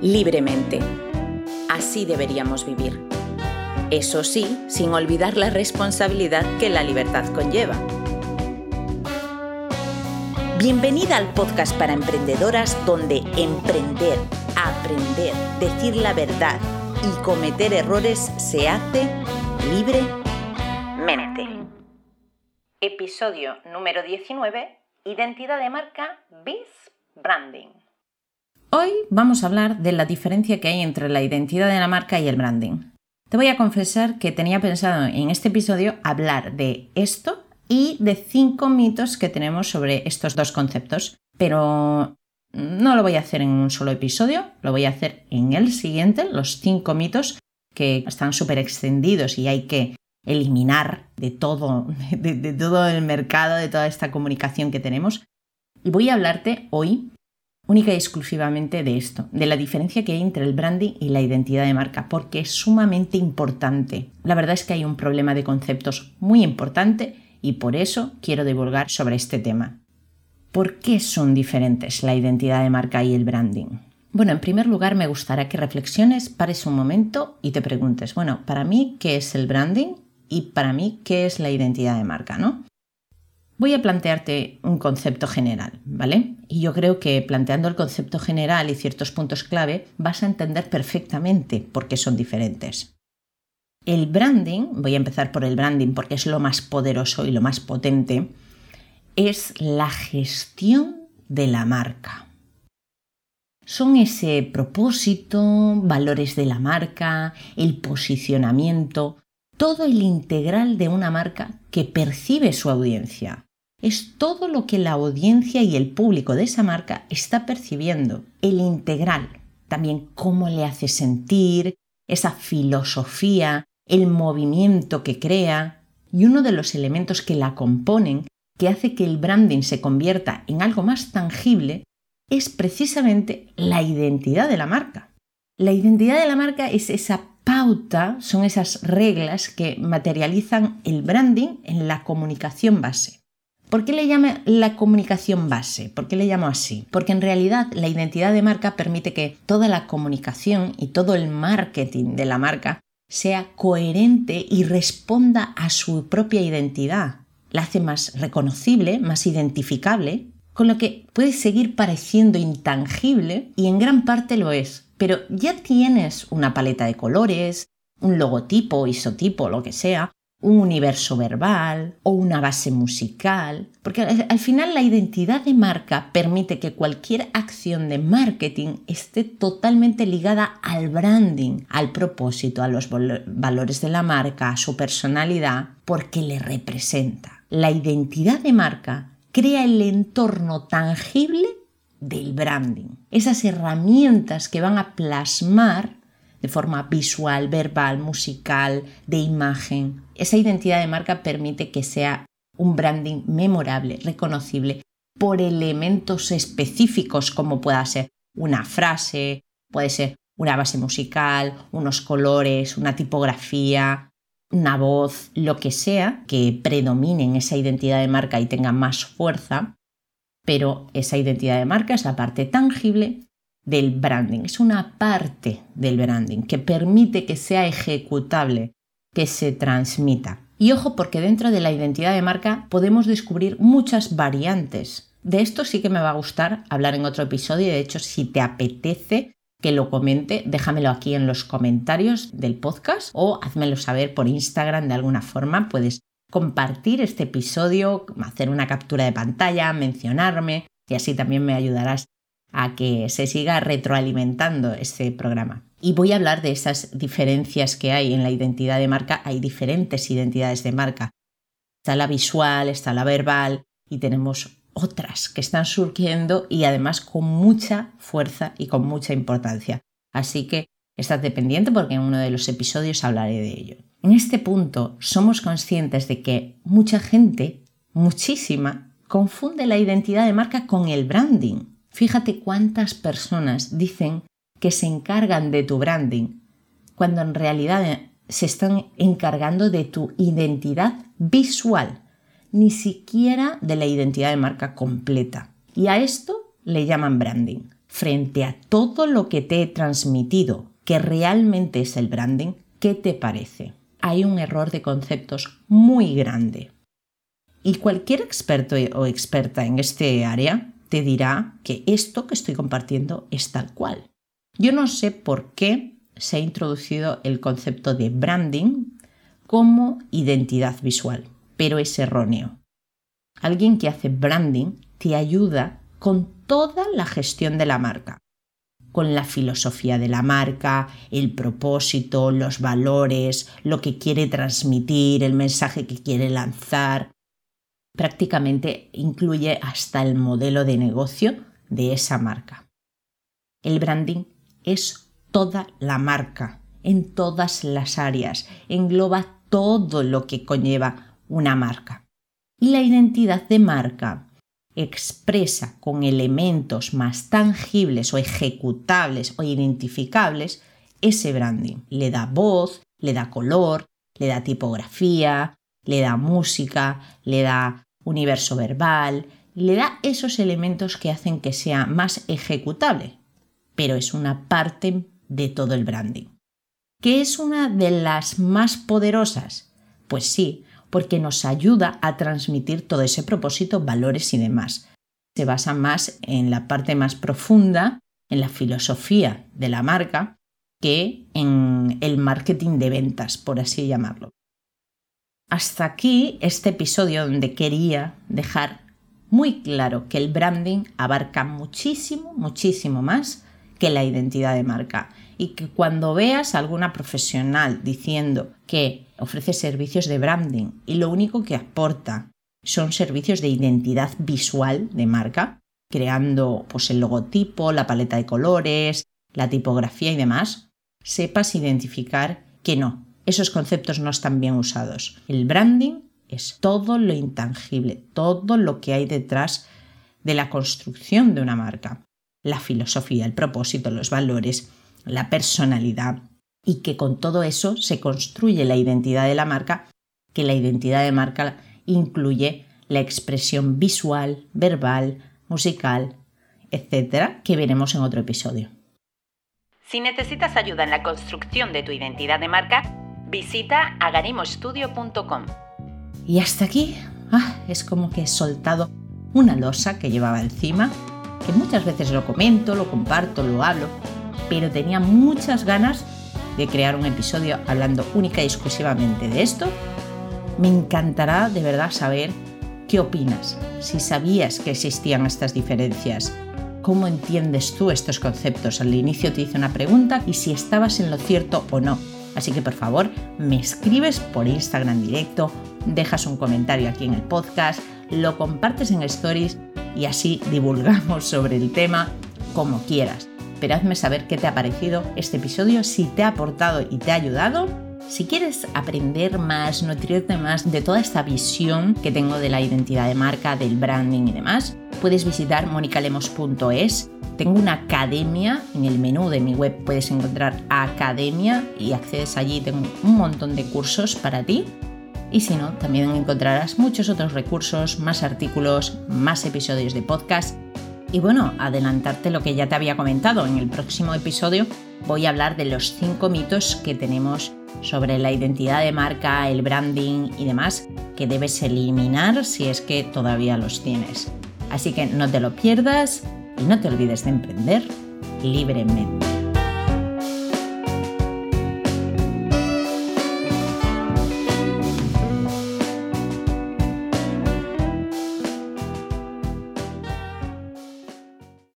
libremente. Así deberíamos vivir. Eso sí, sin olvidar la responsabilidad que la libertad conlleva. Bienvenida al podcast para emprendedoras donde emprender, aprender, decir la verdad y cometer errores se hace libremente. Episodio número 19. Identidad de marca BIS Branding. Hoy vamos a hablar de la diferencia que hay entre la identidad de la marca y el branding. Te voy a confesar que tenía pensado en este episodio hablar de esto y de cinco mitos que tenemos sobre estos dos conceptos, pero no lo voy a hacer en un solo episodio, lo voy a hacer en el siguiente, los cinco mitos que están súper extendidos y hay que eliminar de todo, de, de, todo el mercado, de toda esta comunicación que tenemos. Y voy a hablarte hoy única y exclusivamente de esto, de la diferencia que hay entre el branding y la identidad de marca, porque es sumamente importante. La verdad es que hay un problema de conceptos muy importante y por eso quiero divulgar sobre este tema. ¿Por qué son diferentes la identidad de marca y el branding? Bueno, en primer lugar me gustaría que reflexiones, pares un momento y te preguntes, bueno, para mí, ¿qué es el branding? Y para mí, ¿qué es la identidad de marca? ¿no? Voy a plantearte un concepto general, ¿vale? Y yo creo que planteando el concepto general y ciertos puntos clave vas a entender perfectamente por qué son diferentes. El branding, voy a empezar por el branding porque es lo más poderoso y lo más potente, es la gestión de la marca. Son ese propósito, valores de la marca, el posicionamiento, todo el integral de una marca que percibe su audiencia es todo lo que la audiencia y el público de esa marca está percibiendo, el integral, también cómo le hace sentir, esa filosofía, el movimiento que crea y uno de los elementos que la componen que hace que el branding se convierta en algo más tangible es precisamente la identidad de la marca. La identidad de la marca es esa pauta, son esas reglas que materializan el branding en la comunicación base. ¿Por qué le llamo la comunicación base? ¿Por qué le llamo así? Porque en realidad la identidad de marca permite que toda la comunicación y todo el marketing de la marca sea coherente y responda a su propia identidad. La hace más reconocible, más identificable, con lo que puede seguir pareciendo intangible y en gran parte lo es. Pero ya tienes una paleta de colores, un logotipo, isotipo, lo que sea, un universo verbal o una base musical, porque al final la identidad de marca permite que cualquier acción de marketing esté totalmente ligada al branding, al propósito, a los valores de la marca, a su personalidad, porque le representa. La identidad de marca crea el entorno tangible del branding, esas herramientas que van a plasmar de forma visual, verbal, musical, de imagen. Esa identidad de marca permite que sea un branding memorable, reconocible por elementos específicos como pueda ser una frase, puede ser una base musical, unos colores, una tipografía, una voz, lo que sea que predomine en esa identidad de marca y tenga más fuerza, pero esa identidad de marca es la parte tangible del branding, es una parte del branding que permite que sea ejecutable, que se transmita. Y ojo porque dentro de la identidad de marca podemos descubrir muchas variantes. De esto sí que me va a gustar hablar en otro episodio. De hecho, si te apetece que lo comente, déjamelo aquí en los comentarios del podcast o házmelo saber por Instagram de alguna forma. Puedes compartir este episodio, hacer una captura de pantalla, mencionarme y así también me ayudarás a que se siga retroalimentando este programa. Y voy a hablar de esas diferencias que hay en la identidad de marca. Hay diferentes identidades de marca. Está la visual, está la verbal y tenemos otras que están surgiendo y además con mucha fuerza y con mucha importancia. Así que estad pendiente porque en uno de los episodios hablaré de ello. En este punto somos conscientes de que mucha gente, muchísima, confunde la identidad de marca con el branding. Fíjate cuántas personas dicen que se encargan de tu branding, cuando en realidad se están encargando de tu identidad visual, ni siquiera de la identidad de marca completa. Y a esto le llaman branding. frente a todo lo que te he transmitido, que realmente es el branding, ¿qué te parece? Hay un error de conceptos muy grande. Y cualquier experto o experta en este área te dirá que esto que estoy compartiendo es tal cual. Yo no sé por qué se ha introducido el concepto de branding como identidad visual, pero es erróneo. Alguien que hace branding te ayuda con toda la gestión de la marca, con la filosofía de la marca, el propósito, los valores, lo que quiere transmitir, el mensaje que quiere lanzar. Prácticamente incluye hasta el modelo de negocio de esa marca. El branding es toda la marca, en todas las áreas, engloba todo lo que conlleva una marca. Y la identidad de marca expresa con elementos más tangibles o ejecutables o identificables ese branding. Le da voz, le da color, le da tipografía, le da música, le da universo verbal, le da esos elementos que hacen que sea más ejecutable, pero es una parte de todo el branding. ¿Que es una de las más poderosas? Pues sí, porque nos ayuda a transmitir todo ese propósito, valores y demás. Se basa más en la parte más profunda, en la filosofía de la marca, que en el marketing de ventas, por así llamarlo. Hasta aquí este episodio donde quería dejar muy claro que el branding abarca muchísimo, muchísimo más que la identidad de marca. Y que cuando veas a alguna profesional diciendo que ofrece servicios de branding y lo único que aporta son servicios de identidad visual de marca, creando pues el logotipo, la paleta de colores, la tipografía y demás, sepas identificar que no, esos conceptos no están bien usados. El branding es todo lo intangible, todo lo que hay detrás de la construcción de una marca, la filosofía, el propósito, los valores, la personalidad y que con todo eso se construye la identidad de la marca, que la identidad de marca incluye la expresión visual, verbal, musical, etcétera, que veremos en otro episodio. Si necesitas ayuda en la construcción de tu identidad de marca, visita agarimostudio.com. Y hasta aquí, ah, es como que he soltado una losa que llevaba encima, que muchas veces lo comento, lo comparto, lo hablo, pero tenía muchas ganas de crear un episodio hablando única y exclusivamente de esto. Me encantará de verdad saber qué opinas, si sabías que existían estas diferencias, cómo entiendes tú estos conceptos. Al inicio te hice una pregunta y si estabas en lo cierto o no. Así que por favor me escribes por Instagram directo, dejas un comentario aquí en el podcast, lo compartes en stories y así divulgamos sobre el tema como quieras pero hazme saber qué te ha parecido este episodio, si te ha aportado y te ha ayudado. Si quieres aprender más, nutrirte más de toda esta visión que tengo de la identidad de marca, del branding y demás, puedes visitar monicalemos.es. Tengo una academia, en el menú de mi web puedes encontrar academia y accedes allí, tengo un montón de cursos para ti. Y si no, también encontrarás muchos otros recursos, más artículos, más episodios de podcast y bueno, adelantarte lo que ya te había comentado, en el próximo episodio voy a hablar de los cinco mitos que tenemos sobre la identidad de marca, el branding y demás que debes eliminar si es que todavía los tienes. Así que no te lo pierdas y no te olvides de emprender libremente.